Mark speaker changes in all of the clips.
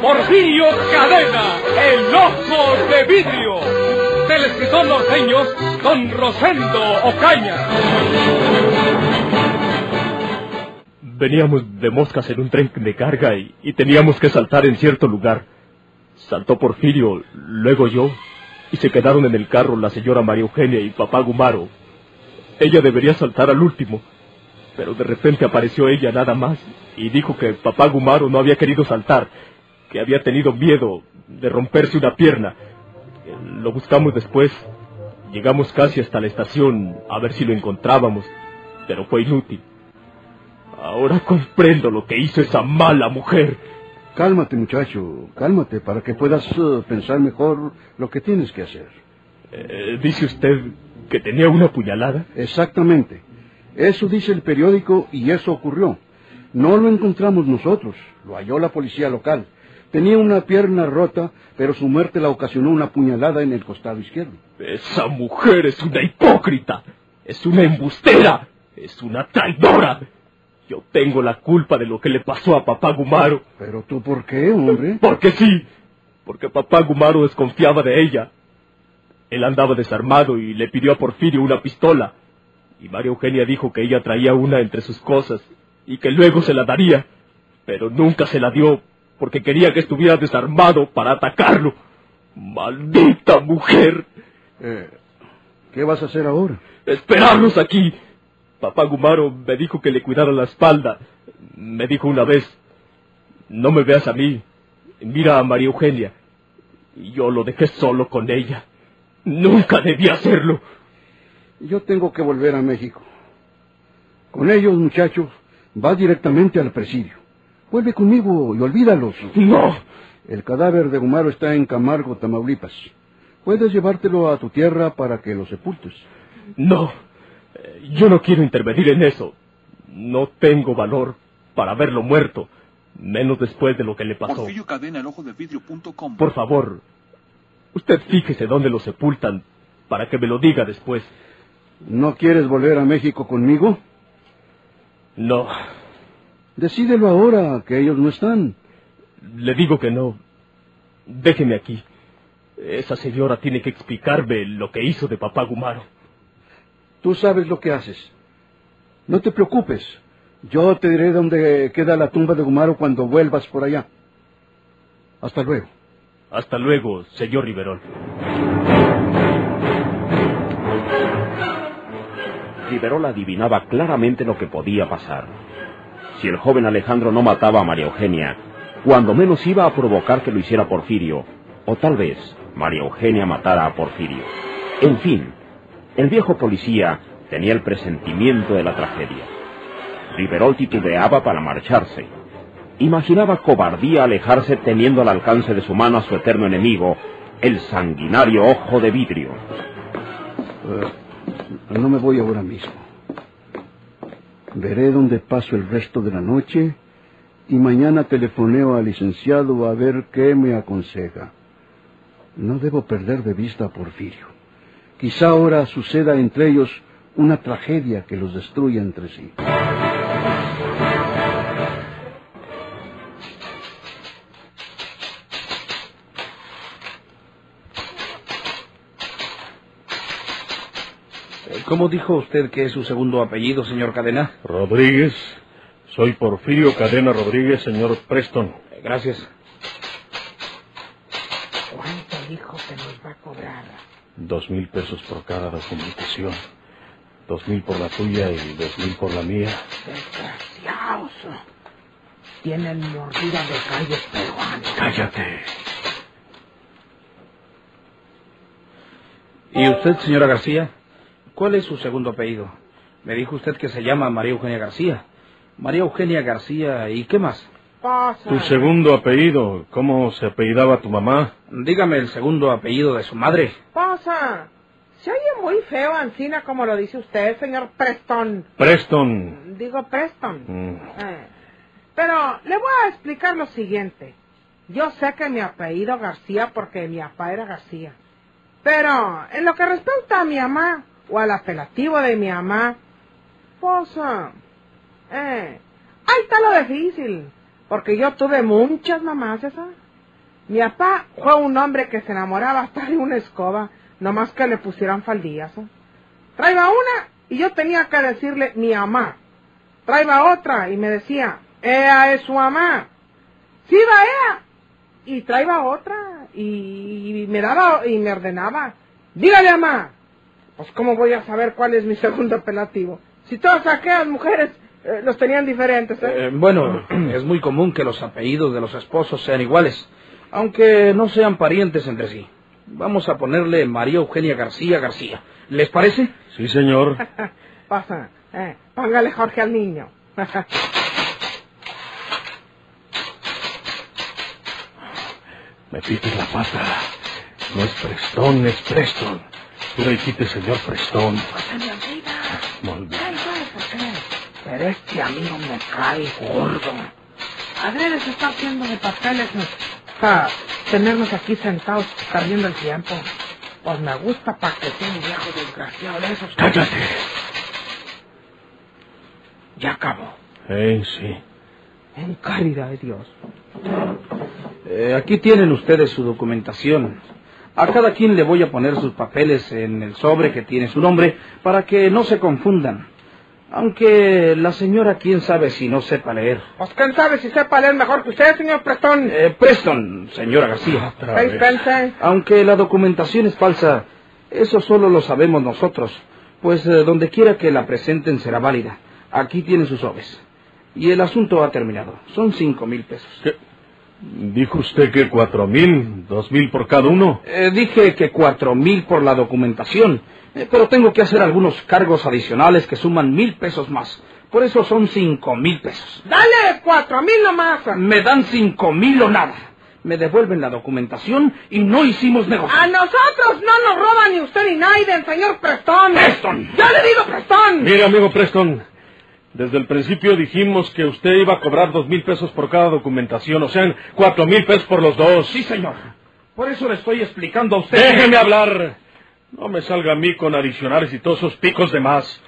Speaker 1: Porfirio Cadena, el ojo de vidrio, del escritor norteño Don Rosendo Ocaña.
Speaker 2: Veníamos de moscas en un tren de carga y, y teníamos que saltar en cierto lugar. Saltó Porfirio, luego yo, y se quedaron en el carro la señora María Eugenia y papá Gumaro. Ella debería saltar al último, pero de repente apareció ella nada más y dijo que papá Gumaro no había querido saltar, que había tenido miedo de romperse una pierna. Lo buscamos después. Llegamos casi hasta la estación a ver si lo encontrábamos, pero fue inútil. Ahora comprendo lo que hizo esa mala mujer.
Speaker 3: Cálmate, muchacho, cálmate para que puedas uh, pensar mejor lo que tienes que hacer.
Speaker 2: Eh, ¿Dice usted que tenía una puñalada?
Speaker 3: Exactamente. Eso dice el periódico y eso ocurrió. No lo encontramos nosotros, lo halló la policía local. Tenía una pierna rota, pero su muerte la ocasionó una puñalada en el costado izquierdo.
Speaker 2: Esa mujer es una hipócrita, es una embustera, es una traidora. Yo tengo la culpa de lo que le pasó a papá Gumaro.
Speaker 3: ¿Pero tú por qué, hombre?
Speaker 2: Porque sí, porque papá Gumaro desconfiaba de ella. Él andaba desarmado y le pidió a Porfirio una pistola. Y María Eugenia dijo que ella traía una entre sus cosas y que luego se la daría. Pero nunca se la dio porque quería que estuviera desarmado para atacarlo. ¡Maldita mujer!
Speaker 3: Eh, ¿Qué vas a hacer ahora?
Speaker 2: Esperarnos aquí. Papá Gumaro me dijo que le cuidara la espalda. Me dijo una vez, no me veas a mí, mira a María Eugenia. Y yo lo dejé solo con ella. Nunca debía hacerlo.
Speaker 3: Yo tengo que volver a México. Con ellos, muchachos, vas directamente al presidio. Vuelve conmigo y olvídalos.
Speaker 2: No.
Speaker 3: El cadáver de Gumaro está en Camargo, Tamaulipas. Puedes llevártelo a tu tierra para que lo sepultes.
Speaker 2: No. Eh, Yo no quiero intervenir en eso. No tengo valor para verlo muerto, menos después de lo que le pasó.
Speaker 4: Porfirio Cadena, el ojo de vidrio.com.
Speaker 2: Por favor, usted fíjese dónde lo sepultan para que me lo diga después.
Speaker 3: ¿No quieres volver a México conmigo?
Speaker 2: No,
Speaker 3: Decídelo ahora, que ellos no están.
Speaker 2: le digo que no. Déjeme aquí. Esa señora tiene que explicarme lo que hizo de papá Gumaro.
Speaker 3: Tú sabes lo que haces. No te preocupes. Yo te diré dónde queda la tumba de Gumaro cuando vuelvas por allá. Hasta luego.
Speaker 2: Hasta luego, señor Riverol.
Speaker 5: Riverol adivinaba claramente lo que podía pasar. Si el joven Alejandro no mataba a María Eugenia, cuando menos iba a provocar que lo hiciera Porfirio, o tal vez María Eugenia matara a Porfirio. En fin, el viejo policía tenía el presentimiento de la tragedia. Riverol titubeaba para marcharse. Imaginaba cobardía alejarse teniendo al alcance de su mano a su eterno enemigo, el sanguinario ojo de vidrio.
Speaker 3: Eh, no me voy ahora mismo. Veré dónde paso el resto de la noche y mañana telefoneo al licenciado a ver qué me aconseja. No debo perder de vista a Porfirio. Quizá ahora suceda entre ellos una tragedia que los destruya entre sí.
Speaker 6: ¿Cómo dijo usted que es su segundo apellido, señor Cadena?
Speaker 7: Rodríguez. Soy Porfirio Cadena Rodríguez, señor Preston.
Speaker 6: Eh, Gracias.
Speaker 8: ¿Cuánto dijo que nos va a cobrar?
Speaker 7: Dos mil pesos por cada documentación. Dos mil por la tuya y dos mil por la mía.
Speaker 8: Desgraciados. Tienen mordida de calles peruanas.
Speaker 7: Cállate.
Speaker 6: ¿Y usted, señora García? ¿Cuál es su segundo apellido? Me dijo usted que se llama María Eugenia García. María Eugenia García, ¿y qué más?
Speaker 7: Tu segundo apellido, ¿cómo se apellidaba tu mamá?
Speaker 6: Dígame el segundo apellido de su madre.
Speaker 8: eh, se oye muy feo, Ancina, como lo dice usted, señor Preston.
Speaker 7: Preston.
Speaker 8: Digo Preston.
Speaker 7: Mm.
Speaker 8: Eh, Pero le voy a explicar lo siguiente. Yo sé que mi apellido García porque mi papá era García. Pero en lo que respecta a mi mamá o al apelativo de mi mamá, pues, eh, ahí está lo difícil. Porque yo tuve muchas mamás, ¿ya sabes? Mi papá fue un hombre que se enamoraba hasta de una escoba, nomás que le pusieran faldillas. ¿eh? Traiba una y yo tenía que decirle mi mamá. Traiba otra y me decía, ella es su mamá. Sí, va ella. Y traiba otra y, y me daba y me ordenaba, dígale mamá. Pues cómo voy a saber cuál es mi segundo apelativo. Si todas aquellas mujeres eh, los tenían diferentes. ¿eh?
Speaker 6: Eh, bueno, es muy común que los apellidos de los esposos sean iguales, aunque no sean parientes entre sí. Vamos a ponerle María Eugenia García García. ¿Les parece?
Speaker 7: Sí, señor.
Speaker 8: Pasa, eh, póngale Jorge al niño.
Speaker 7: Me pites la pata. No es Preston, es Preston. Tú le dijiste, señor Preston.
Speaker 8: Se me olvida.
Speaker 7: Muy bien.
Speaker 8: Ay, ¿sabe por qué? Pero este amigo me cae gordo. Adrede se está haciendo de papeles para tenernos aquí sentados perdiendo el tiempo. Pues me gusta para que sea un viejo desgraciado de esos.
Speaker 7: Cállate.
Speaker 8: Ya acabó.
Speaker 7: Eh, sí.
Speaker 8: En caridad de Dios.
Speaker 6: Eh, aquí tienen ustedes su documentación. A cada quien le voy a poner sus papeles en el sobre que tiene su nombre para que no se confundan. Aunque la señora quién sabe si no sepa leer.
Speaker 8: Pues quién sabe si sepa leer mejor que usted, señor Preston.
Speaker 6: Eh, Preston, señora García. Aunque la documentación es falsa, eso solo lo sabemos nosotros, pues eh, donde quiera que la presenten será válida. Aquí tienen sus sobres. Y el asunto ha terminado. Son cinco mil pesos.
Speaker 7: ¿Qué? Dijo usted que cuatro mil, dos mil por cada uno.
Speaker 6: Eh, dije que cuatro mil por la documentación, eh, pero tengo que hacer algunos cargos adicionales que suman mil pesos más. Por eso son cinco mil pesos.
Speaker 8: Dale cuatro mil nomás.
Speaker 6: Me dan cinco mil o nada. Me devuelven la documentación y no hicimos negocio.
Speaker 8: A nosotros no nos roba ni usted ni Naiden, señor Preston.
Speaker 6: Preston.
Speaker 8: ¡Ya le digo Preston!
Speaker 7: Mire, amigo Preston, desde el principio dijimos que usted iba a cobrar dos mil pesos por cada documentación, o sea, cuatro mil pesos por los dos.
Speaker 6: Sí, señor. Por eso le estoy explicando a usted.
Speaker 7: Déjeme hablar. No me salga a mí con adicionales y todos esos picos de más.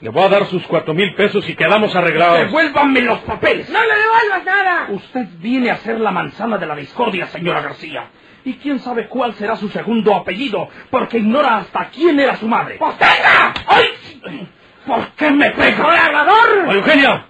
Speaker 7: Le voy a dar sus cuatro mil pesos y quedamos arreglados.
Speaker 6: Devuélvanme los papeles.
Speaker 8: ¡No le devuelvas nada!
Speaker 6: Usted viene a ser la manzana de la discordia, señora García. Y quién sabe cuál será su segundo apellido, porque ignora hasta quién era su madre.
Speaker 8: ¡Pues tenga!
Speaker 6: ¡Ay! ¿Por qué me pega?
Speaker 8: ¡Hablador!
Speaker 7: Oye, Eugenia,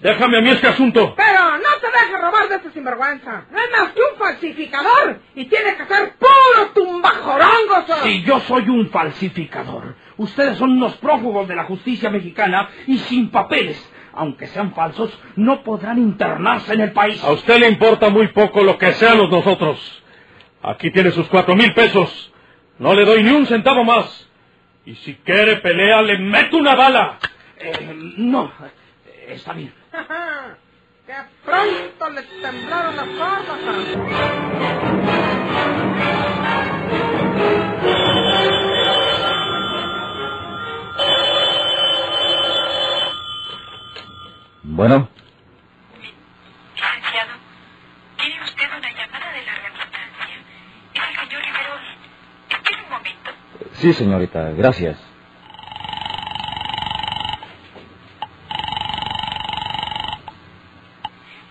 Speaker 7: déjame a mí este asunto.
Speaker 8: Pero no te dejes robar de este sinvergüenza. No es más que un falsificador y tiene que ser puro tumbajorongo.
Speaker 6: Si yo soy un falsificador, ustedes son unos prófugos de la justicia mexicana y sin papeles. Aunque sean falsos, no podrán internarse en el país.
Speaker 7: A usted le importa muy poco lo que seamos nosotros. Aquí tiene sus cuatro mil pesos. No le doy ni un centavo más. Y si quiere pelea, le meto una bala.
Speaker 6: Eh, no, está bien.
Speaker 8: ¡Qué pronto le temblaron las cosas!
Speaker 9: Bueno,
Speaker 10: Licenciado, tiene usted una llamada de larga distancia. Es el señor Riverol. Espere un momento.
Speaker 9: Sí, señorita, gracias.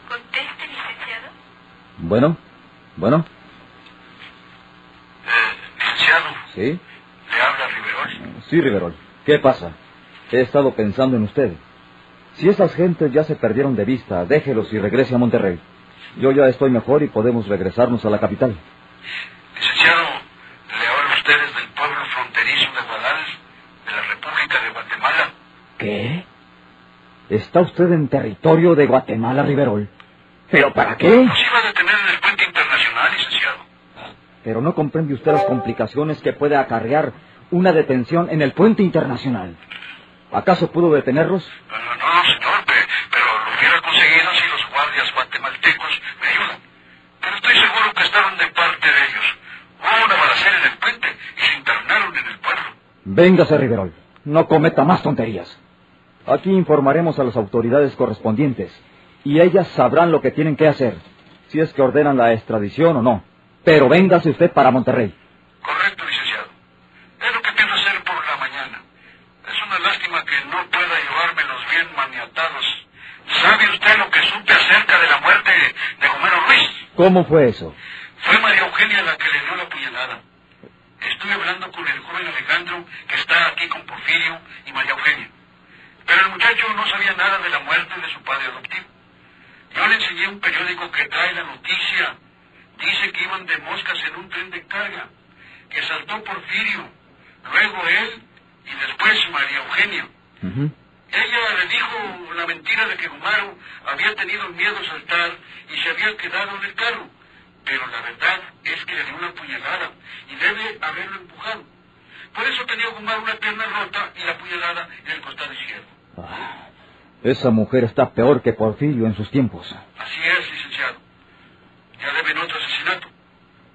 Speaker 10: Conteste, licenciado.
Speaker 9: Bueno, bueno,
Speaker 4: licenciado,
Speaker 9: sí,
Speaker 4: le habla Riverol.
Speaker 9: sí, Riverol. ¿Qué pasa? He estado pensando en usted. Si esas gentes ya se perdieron de vista, déjelos y regrese a Monterrey. Yo ya estoy mejor y podemos regresarnos a la capital.
Speaker 4: Licenciado, le habla usted desde el pueblo fronterizo de Guadal, de la República de Guatemala.
Speaker 9: ¿Qué? ¿Está usted en territorio de Guatemala, Riverol? ¿Pero para qué?
Speaker 4: Nos iba a detener en el puente internacional, licenciado.
Speaker 9: Pero no comprende usted las complicaciones que puede acarrear una detención en el puente internacional. ¿Acaso pudo detenerlos?
Speaker 4: No, no, no, señor, pe- pero lo hubiera conseguido si los guardias guatemaltecos me ayudan. Pero estoy seguro que estaban de parte de ellos. Hubo una balacera en el puente y se internaron en el pueblo.
Speaker 9: Véngase, Riverol. No cometa más tonterías. Aquí informaremos a las autoridades correspondientes y ellas sabrán lo que tienen que hacer, si es que ordenan la extradición o no. Pero véngase usted para Monterrey.
Speaker 4: Correcto, licenciado. Es lo que pienso hacer por la mañana. Es una lástima que no pueda llevármelos bien maniatados. ¿Sabe usted lo que supe acerca de la muerte de Homero Ruiz?
Speaker 9: ¿Cómo fue eso?
Speaker 4: Fue María Eugenia la que le dio la puñalada. Estuve hablando con el joven Alejandro, que está aquí con Porfirio y María Eugenia. Pero el muchacho no sabía nada de la muerte de su padre adoptivo. Yo le enseñé un periódico que trae la noticia. Dice que iban de moscas en un tren de carga, que saltó Porfirio, luego él y después María Eugenia. Ella le dijo la mentira de que Gumaro había tenido miedo a saltar y se había quedado en el carro. Pero la verdad es que le dio una puñalada y debe haberlo empujado. Por eso tenía Gumaro una pierna rota y la puñalada en el costado izquierdo.
Speaker 9: Ah, esa mujer está peor que Porfirio en sus tiempos.
Speaker 4: Así es, licenciado. Ya deben otro asesinato.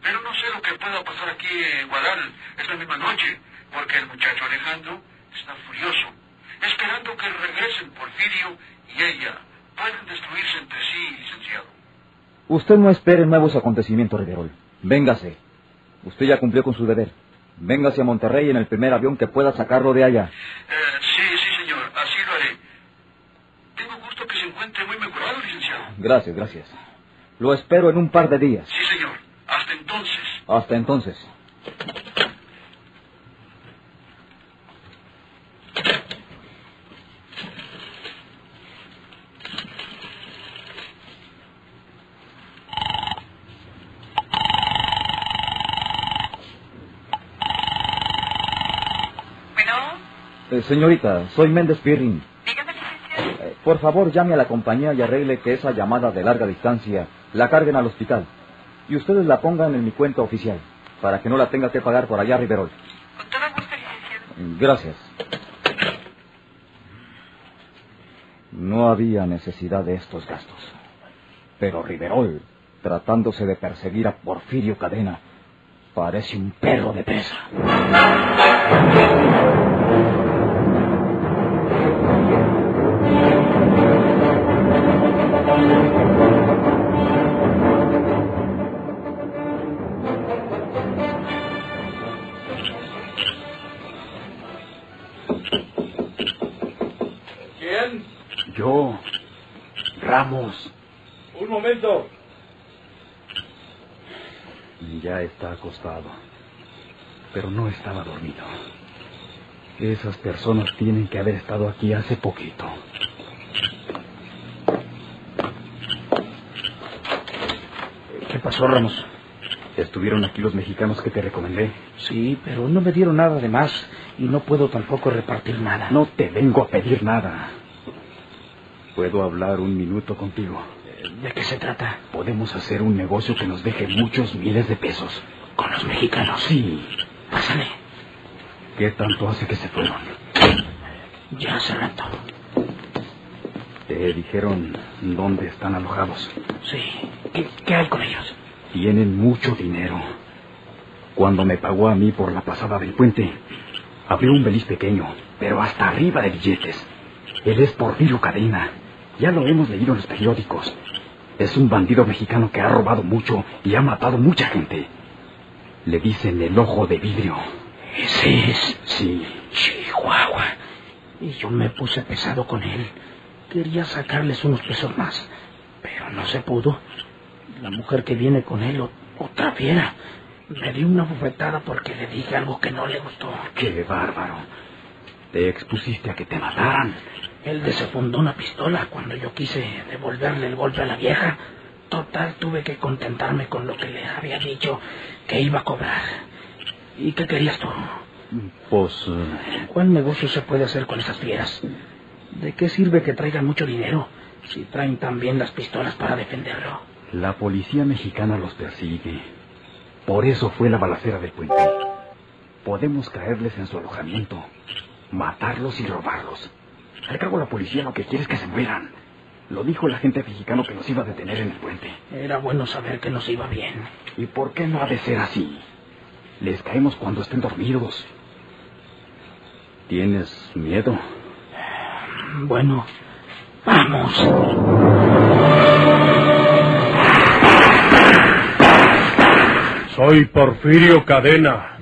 Speaker 4: Pero no sé lo que pueda pasar aquí en Guadal esta misma noche, porque el muchacho Alejandro está furioso, esperando que regresen Porfirio y ella. Pueden destruirse entre sí, licenciado.
Speaker 9: Usted no espere nuevos acontecimientos, Riverol. Véngase. Usted ya cumplió con su deber. Véngase a Monterrey en el primer avión que pueda sacarlo de allá.
Speaker 4: Eh, sí, sí, señor. Así lo haré. Tengo gusto que se encuentre muy mejorado, licenciado.
Speaker 9: Gracias, gracias. Lo espero en un par de días.
Speaker 4: Sí, señor. Hasta entonces.
Speaker 9: Hasta entonces.
Speaker 10: Bueno,
Speaker 9: Eh, señorita, soy Méndez Pirrin. Por favor, llame a la compañía y arregle que esa llamada de larga distancia la carguen al hospital. Y ustedes la pongan en mi cuenta oficial, para que no la tenga que pagar por allá, Riverol.
Speaker 10: Con todo gusto, licenciado.
Speaker 9: Gracias. No había necesidad de estos gastos. Pero Riverol, tratándose de perseguir a Porfirio Cadena, parece un perro de presa.
Speaker 1: Un momento.
Speaker 11: ya está acostado. Pero no estaba dormido. Esas personas tienen que haber estado aquí hace poquito.
Speaker 6: ¿Qué pasó, Ramos?
Speaker 11: ¿Estuvieron aquí los mexicanos que te recomendé?
Speaker 6: Sí, pero no me dieron nada de más y no puedo tampoco repartir nada.
Speaker 11: No te vengo a pedir nada. ¿Puedo hablar un minuto contigo?
Speaker 6: ¿De qué se trata?
Speaker 11: Podemos hacer un negocio que nos deje muchos miles de pesos.
Speaker 6: ¿Con los mexicanos?
Speaker 11: Sí.
Speaker 6: Pásale.
Speaker 11: ¿Qué tanto hace que se fueron?
Speaker 6: Ya hace rato.
Speaker 11: ¿Te dijeron dónde están alojados?
Speaker 6: Sí. ¿Qué, qué hay con ellos?
Speaker 11: Tienen mucho dinero. Cuando me pagó a mí por la pasada del puente, abrió un beliz pequeño, pero hasta arriba de billetes. Él es Porfirio Cadena. Ya lo hemos leído en los periódicos. Es un bandido mexicano que ha robado mucho y ha matado mucha gente. Le dicen el ojo de vidrio.
Speaker 6: Ese es.
Speaker 11: Sí.
Speaker 6: Chihuahua. Y yo me puse pesado con él. Quería sacarles unos pesos más, pero no se pudo. La mujer que viene con él, otra fiera, me dio una bofetada porque le dije algo que no le gustó.
Speaker 11: ¡Qué bárbaro! Te expusiste a que te mataran.
Speaker 6: Él desfundó una pistola cuando yo quise devolverle el golpe a la vieja. Total, tuve que contentarme con lo que le había dicho que iba a cobrar. ¿Y qué querías tú?
Speaker 11: Pues... eh,
Speaker 6: ¿Cuál negocio se puede hacer con esas fieras? ¿De qué sirve que traigan mucho dinero si traen también las pistolas para defenderlo?
Speaker 11: La policía mexicana los persigue. Por eso fue la balacera del puente. Podemos caerles en su alojamiento, matarlos y robarlos. Al cabo la policía lo que quiere es que se mueran.
Speaker 9: Lo dijo el agente mexicano que nos iba a detener en el puente.
Speaker 6: Era bueno saber que nos iba bien.
Speaker 9: ¿Y por qué no ha de ser así? Les caemos cuando estén dormidos. ¿Tienes miedo?
Speaker 6: Bueno, vamos.
Speaker 7: Soy Porfirio Cadena.